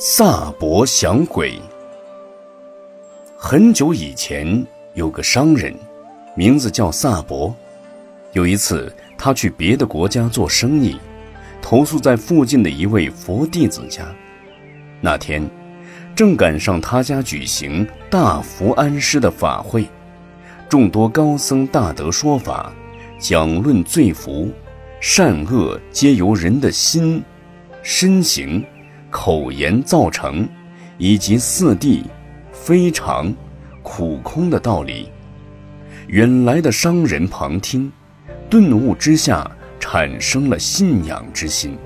萨博降鬼。很久以前，有个商人，名字叫萨博。有一次，他去别的国家做生意，投宿在附近的一位佛弟子家。那天，正赶上他家举行大福安师的法会，众多高僧大德说法，讲论罪福，善恶皆由人的心、身形。口言造成，以及四谛、非常、苦空的道理。远来的商人旁听，顿悟之下产生了信仰之心。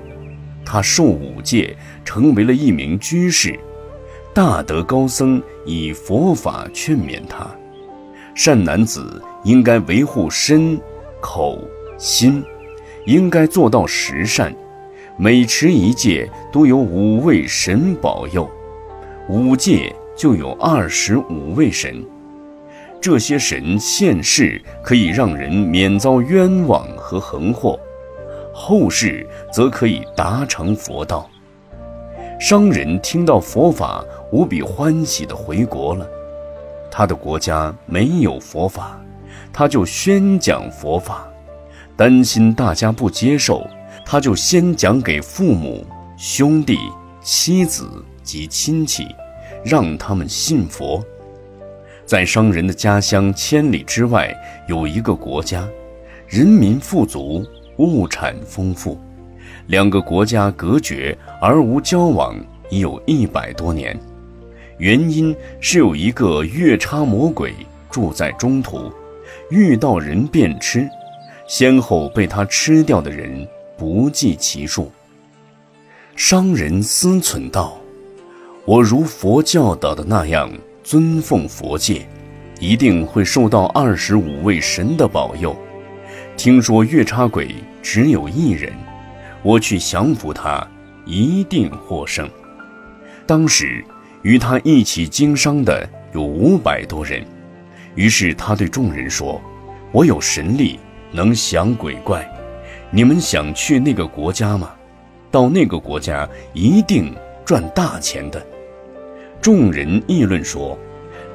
他受五戒，成为了一名居士。大德高僧以佛法劝勉他：善男子应该维护身、口、心，应该做到十善。每持一戒，都有五位神保佑；五戒就有二十五位神。这些神现世可以让人免遭冤枉和横祸，后世则可以达成佛道。商人听到佛法，无比欢喜地回国了。他的国家没有佛法，他就宣讲佛法，担心大家不接受。他就先讲给父母、兄弟、妻子及亲戚，让他们信佛。在商人的家乡千里之外，有一个国家，人民富足，物产丰富。两个国家隔绝而无交往，已有一百多年。原因是有一个月叉魔鬼住在中途，遇到人便吃，先后被他吃掉的人。不计其数。商人思忖道：“我如佛教导的那样尊奉佛戒，一定会受到二十五位神的保佑。听说月叉鬼只有一人，我去降服他，一定获胜。”当时与他一起经商的有五百多人，于是他对众人说：“我有神力，能降鬼怪。”你们想去那个国家吗？到那个国家一定赚大钱的。众人议论说，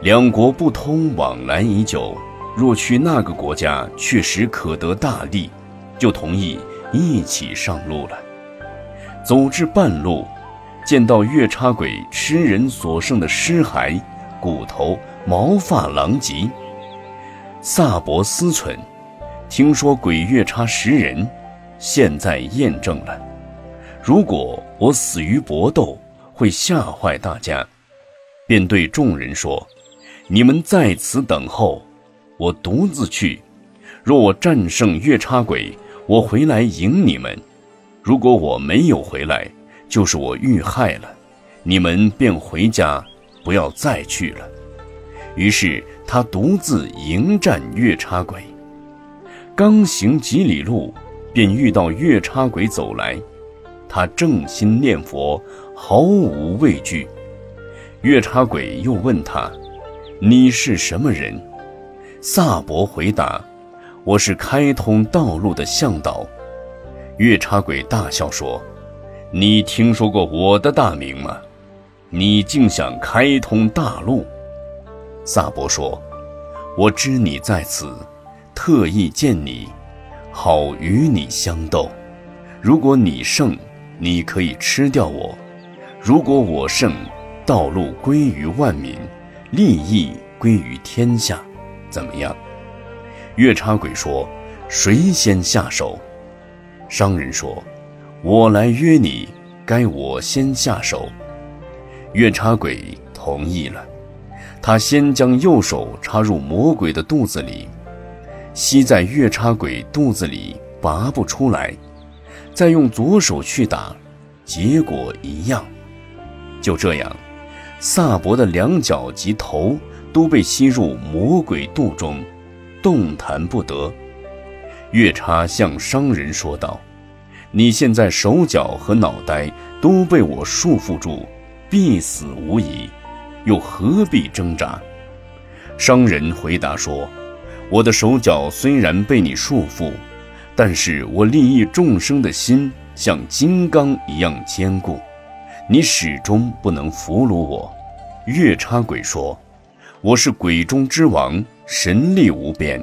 两国不通往来已久，若去那个国家，确实可得大利，就同意一起上路了。走至半路，见到月叉鬼吃人所剩的尸骸、骨头、毛发狼藉。萨博思忖，听说鬼月叉食人。现在验证了，如果我死于搏斗，会吓坏大家，便对众人说：“你们在此等候，我独自去。若我战胜月叉鬼，我回来迎你们；如果我没有回来，就是我遇害了，你们便回家，不要再去了。”于是他独自迎战月叉鬼，刚行几里路。便遇到月叉鬼走来，他正心念佛，毫无畏惧。月叉鬼又问他：“你是什么人？”萨博回答：“我是开通道路的向导。”月叉鬼大笑说：“你听说过我的大名吗？你竟想开通大路？”萨博说：“我知你在此，特意见你。”好与你相斗，如果你胜，你可以吃掉我；如果我胜，道路归于万民，利益归于天下，怎么样？月叉鬼说：“谁先下手？”商人说：“我来约你，该我先下手。”月叉鬼同意了，他先将右手插入魔鬼的肚子里。吸在月叉鬼肚子里拔不出来，再用左手去打，结果一样。就这样，萨博的两脚及头都被吸入魔鬼肚中，动弹不得。月叉向商人说道：“你现在手脚和脑袋都被我束缚住，必死无疑，又何必挣扎？”商人回答说。我的手脚虽然被你束缚，但是我利益众生的心像金刚一样坚固。你始终不能俘虏我。”月叉鬼说：“我是鬼中之王，神力无边，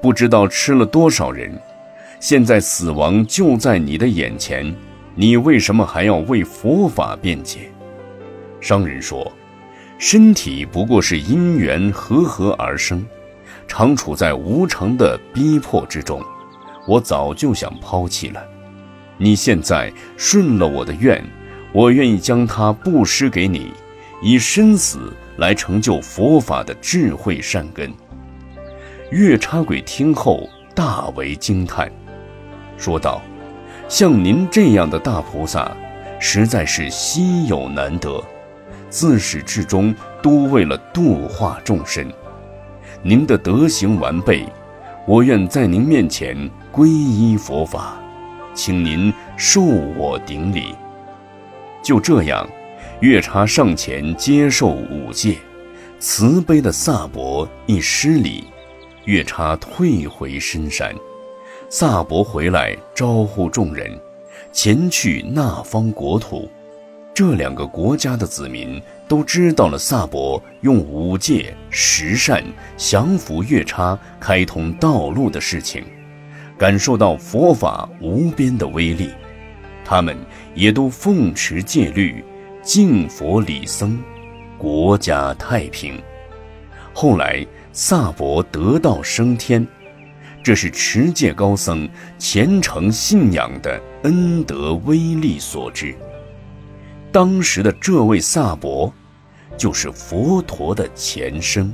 不知道吃了多少人。现在死亡就在你的眼前，你为什么还要为佛法辩解？”商人说：“身体不过是因缘和合而生，常处在无常的逼迫之中，我早就想抛弃了。你现在顺了我的愿，我愿意将它布施给你。”以生死来成就佛法的智慧善根。月叉鬼听后大为惊叹，说道：“像您这样的大菩萨，实在是稀有难得，自始至终都为了度化众生。您的德行完备，我愿在您面前皈依佛法，请您受我顶礼。”就这样。月叉上前接受五戒，慈悲的萨博一施礼，月叉退回深山。萨博回来招呼众人，前去那方国土。这两个国家的子民都知道了萨博用五戒十善降服月叉，开通道路的事情，感受到佛法无边的威力，他们也都奉持戒律。敬佛礼僧，国家太平。后来萨博得道升天，这是持戒高僧虔诚信仰的恩德威力所致。当时的这位萨博，就是佛陀的前生。